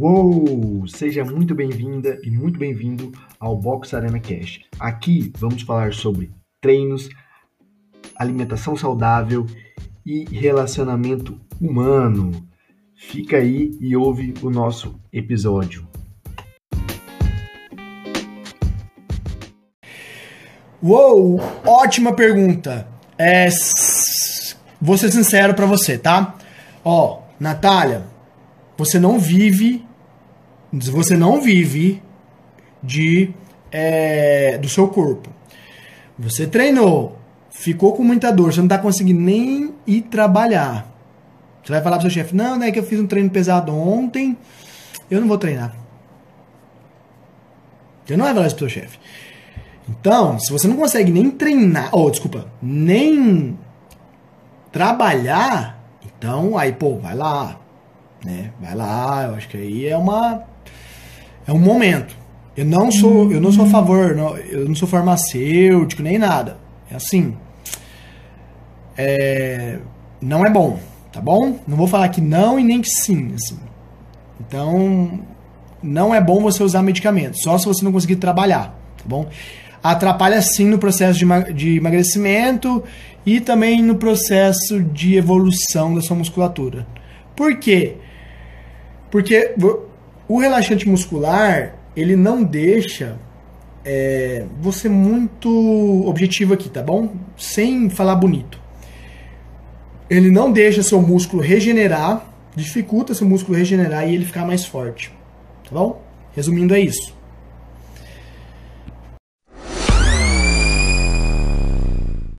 Uou! Seja muito bem-vinda e muito bem-vindo ao Box Arena Cash. Aqui vamos falar sobre treinos, alimentação saudável e relacionamento humano. Fica aí e ouve o nosso episódio. Uou! Ótima pergunta. É, vou ser sincero para você, tá? Ó, Natália, você não vive você não vive de é, do seu corpo. Você treinou, ficou com muita dor, você não está conseguindo nem ir trabalhar. Você vai falar pro seu chefe, não, né, que eu fiz um treino pesado ontem, eu não vou treinar. Você não vai falar isso pro seu chefe. Então, se você não consegue nem treinar, ou oh, desculpa, nem trabalhar, então aí, pô, vai lá, né? Vai lá, eu acho que aí é uma é um momento. Eu não sou, eu não sou a favor, não, eu não sou farmacêutico nem nada. É assim. É, não é bom, tá bom? Não vou falar que não e nem que sim, assim. Então, não é bom você usar medicamento, só se você não conseguir trabalhar, tá bom? Atrapalha sim no processo de, de emagrecimento e também no processo de evolução da sua musculatura. Por quê? Porque o relaxante muscular, ele não deixa é, você muito objetivo aqui, tá bom? Sem falar bonito. Ele não deixa seu músculo regenerar, dificulta seu músculo regenerar e ele ficar mais forte, tá bom? Resumindo, é isso.